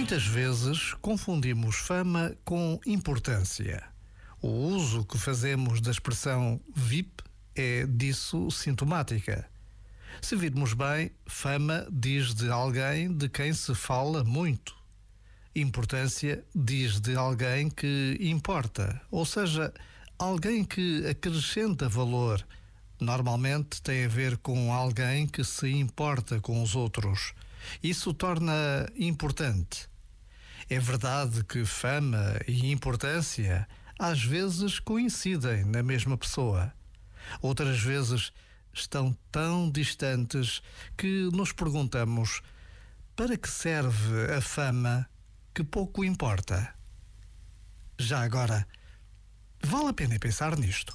Muitas vezes confundimos fama com importância. O uso que fazemos da expressão VIP é disso sintomática. Se virmos bem, fama diz de alguém de quem se fala muito. Importância diz de alguém que importa, ou seja, alguém que acrescenta valor. Normalmente tem a ver com alguém que se importa com os outros. Isso torna importante. É verdade que fama e importância às vezes coincidem na mesma pessoa. Outras vezes estão tão distantes que nos perguntamos: para que serve a fama que pouco importa? Já agora, vale a pena pensar nisto.